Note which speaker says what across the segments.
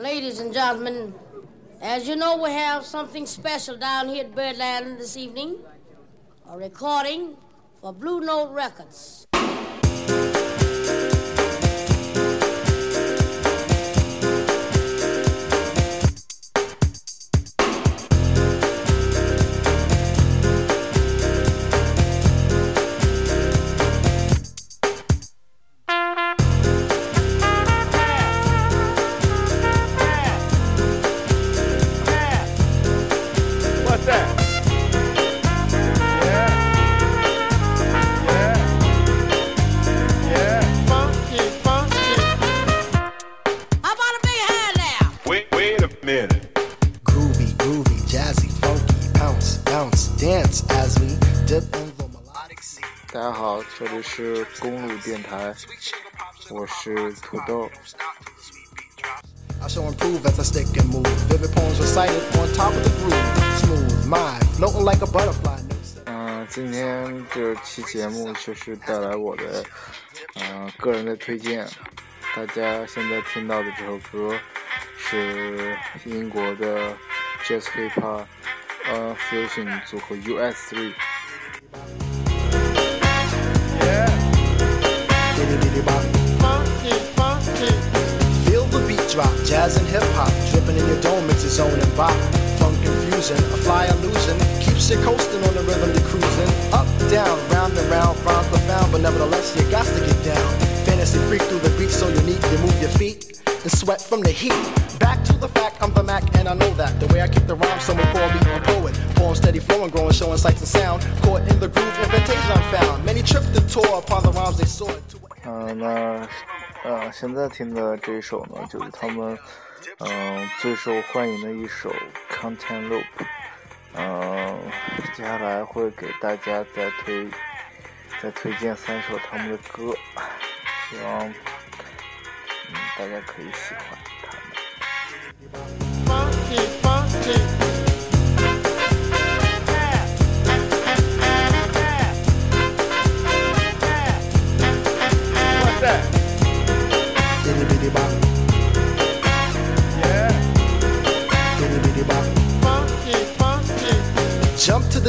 Speaker 1: Ladies and gentlemen, as you know, we have something special down here at Birdland this evening. A recording for Blue Note Records.
Speaker 2: 大家好，这里是公路电台，我是土豆。
Speaker 3: I shall improve as I stick and move. Vivid poems recited on top of the groove. Smooth, mind, floating like a butterfly. No sense.
Speaker 2: 嗯、今天这期节目就是带来我的嗯、个人的推荐。大家现在听到的这首歌是英国的 Jazz Hip Hop 呃 Fusion 组合 US3。
Speaker 4: Yeah.
Speaker 3: Diddy diddy bop. Feel the beat drop, jazz and hip hop, dripping in your dome, it's a zone and bop. Funk confusion, a fly illusion, keeps you coasting on the rhythm you're cruising. Up, down, round and round, rhymes profound, but nevertheless you got to get down. Fantasy freak through the beat so unique, you move your feet and sweat from the heat. Back to the fact, I'm the Mac and I know that. The way I kick the rhyme, someone call me a poet. Poem steady flowing, growing, showing sights and sound. Caught in the groove, invitation I'm found. Many tripped and tore upon the rhymes they soared to.
Speaker 2: 嗯、那呃，现在听的这一首呢，就是他们嗯、最受欢迎的一首《Content Loop》。嗯、接下来会给大家再推再推荐三首他们的歌，希望嗯大家可以喜欢他们。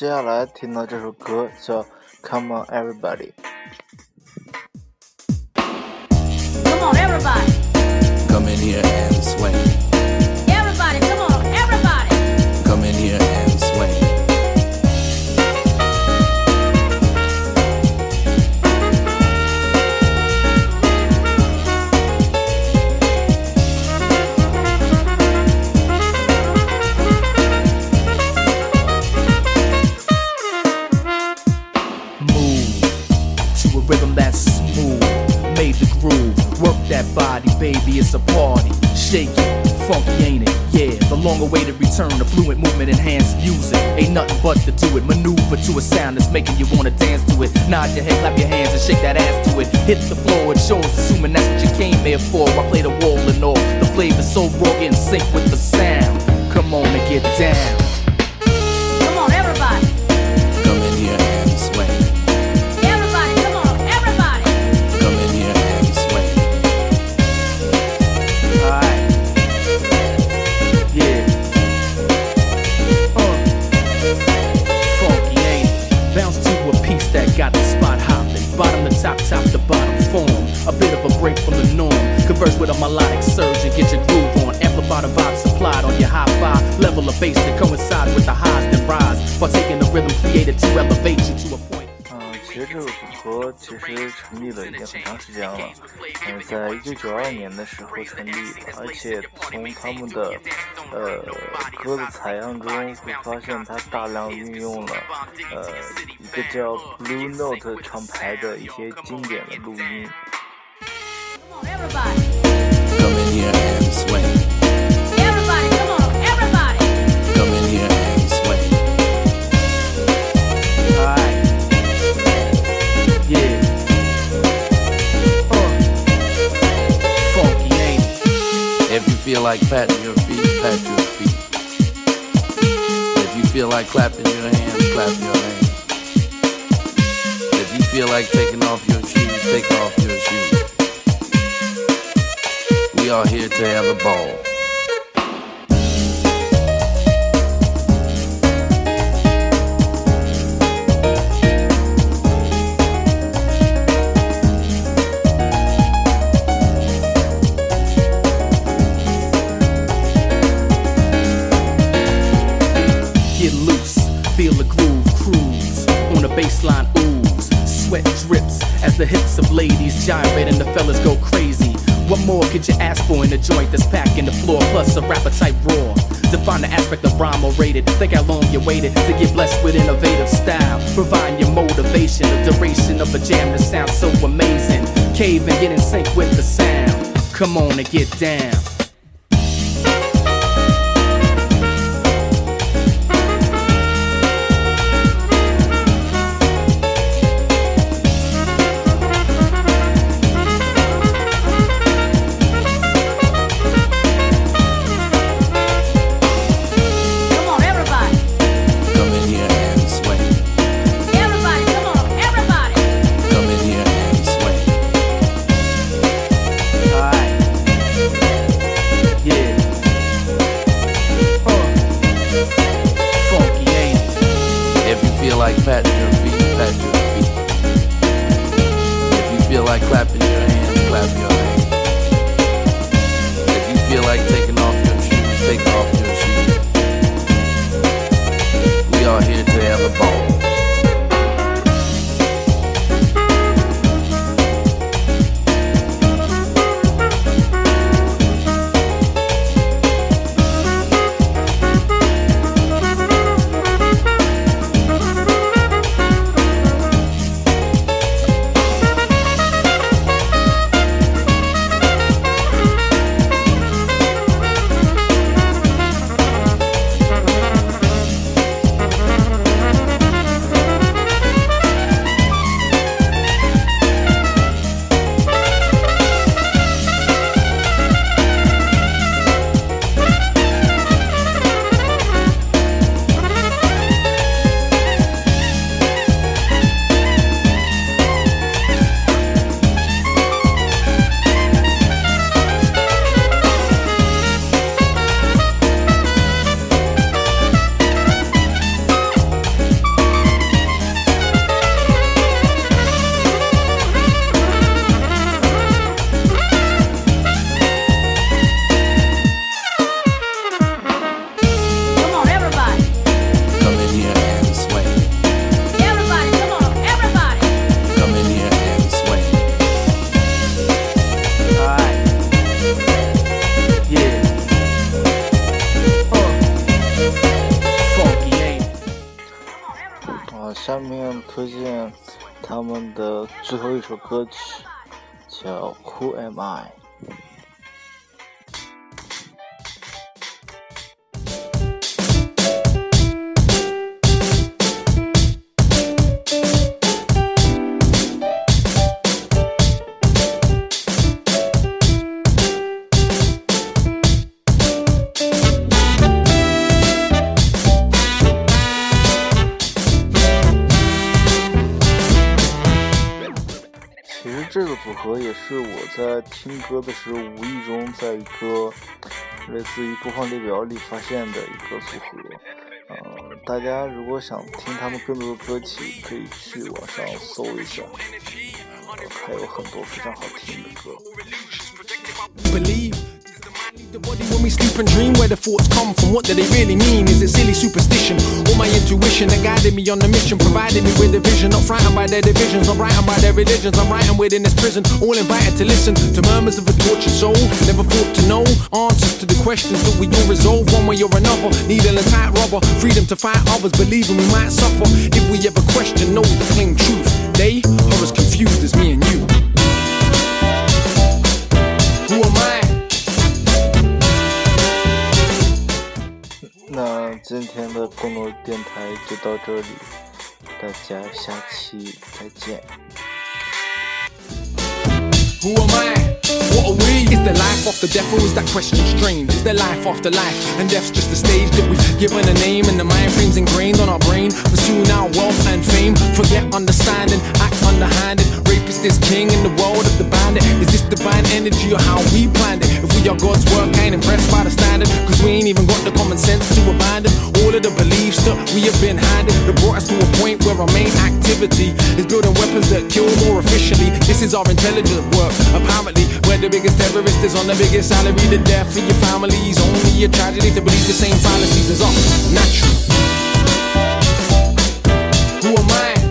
Speaker 2: 接下来听到这首歌叫《Come On Everybody》。
Speaker 1: Come on, everybody.
Speaker 5: Come in here
Speaker 6: rhythm that's smooth. Made the groove, work that body, baby, it's a party. Shake it, funky ain't it? Yeah, the long awaited return of fluent movement, enhanced music. Ain't nothing but to do it. Maneuver to a sound that's making you wanna dance to it. Nod your head, clap your hands, and shake that ass to it. Hit the floor, it shows, assuming that's what you came here for. I play the wall and all. The flavor's so raw, in sync with the sound. Come on and get down. Level of bass that coincide with the highs that rise. Partaking the rhythm created to elevate you to a point.
Speaker 2: 嗯，其实这个组合其实成立了已经很长时间了，嗯，在一九九二年的时候成立的，而且从他们的呃歌的采样中会发现，他大量运用了呃一个叫 Blue Note 厂牌的一些经典的录音。
Speaker 5: Like patting your feet, pat your feet. If you feel like clapping your hands, clap your hands. If you feel like taking off your shoes, take off your shoes. We are here to have a ball.
Speaker 6: Feel the groove, cruise on the baseline ooze. Sweat drips as the hips of ladies gyrate and the fellas go crazy. What more could you ask for in a joint that's packing the floor, plus a rapper type raw? Define the aspect of rhyme or rated. Think how long you waited to get blessed with innovative style. Providing your motivation, the duration of a jam that sounds so amazing. Cave and get in sync with the sound. Come on and get down.
Speaker 5: 他们的
Speaker 2: 最后一首歌曲叫 who am i 在听歌的时候无意中在一个类似于播放列表里发现的一个组合。呃，大家如果想听他们更多的歌曲，可以去网上搜一下，呃还有很多非常好听的歌。
Speaker 7: The body when we sleep and dream where the thoughts come from. What do they really mean? Is it silly superstition or my intuition that guided me on the mission, provided me with a vision? Not frightened by their divisions, not frightened by their religions. I'm writing within this prison, all invited to listen to murmurs of a tortured soul. Never thought to know answers to the questions that we all resolve one way or another. Needle and tight rubber, freedom to fight others, believing we might suffer if we ever question, know the plain truth. They are as confused as me and you.
Speaker 2: 今天的公路电台就到这里，大家下期再见。
Speaker 7: Who am I? What are we? Is there life after death or is that question strange? Is there life after life? And death's just a stage that we've given a name and the mind frames ingrained on our brain. Pursuing our wealth and fame. Forget understanding, act underhanded. Is king in the world of the bandit. Is this divine energy or how we planned it? If we are God's work, I ain't impressed by the standard. Cause we ain't even got the common sense to abandon all of the beliefs that we have been handed. That brought us to a point where our main activity is building weapons that kill more efficiently. This is our intelligent work. Apparently, where the biggest terrorist is on the biggest salary. The death of your family is only a tragedy to believe the same fallacies as us. Natural. Who am I?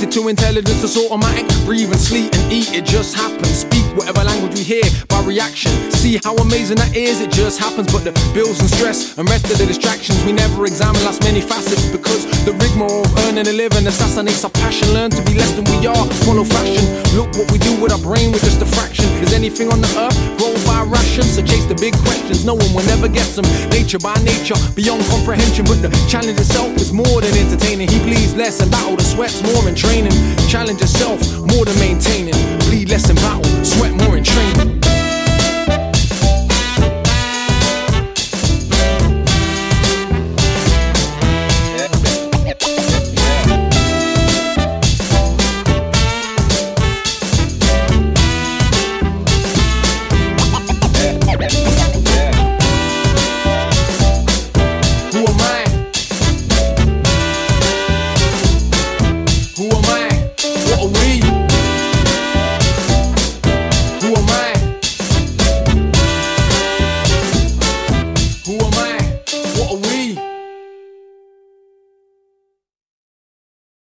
Speaker 7: Connected to intelligence that's automatic? Breathe and sleep and eat, it just happens. Speak whatever language we hear reaction. See how amazing that is, it just happens. But the bills and stress and rest of the distractions, we never examine last many facets because the rigmarole of earning a living assassinates our passion. Learn to be less than we are, follow fashion. Look what we do with our brain, we're just a fraction. Is anything on the earth grown by ration? So chase the big questions, no one will never get them. Nature by nature, beyond comprehension. But the challenge itself is more than entertaining. He bleeds less and battle, the sweat's more in training. Challenge yourself more than maintaining. Bleed less in battle, sweat more in training.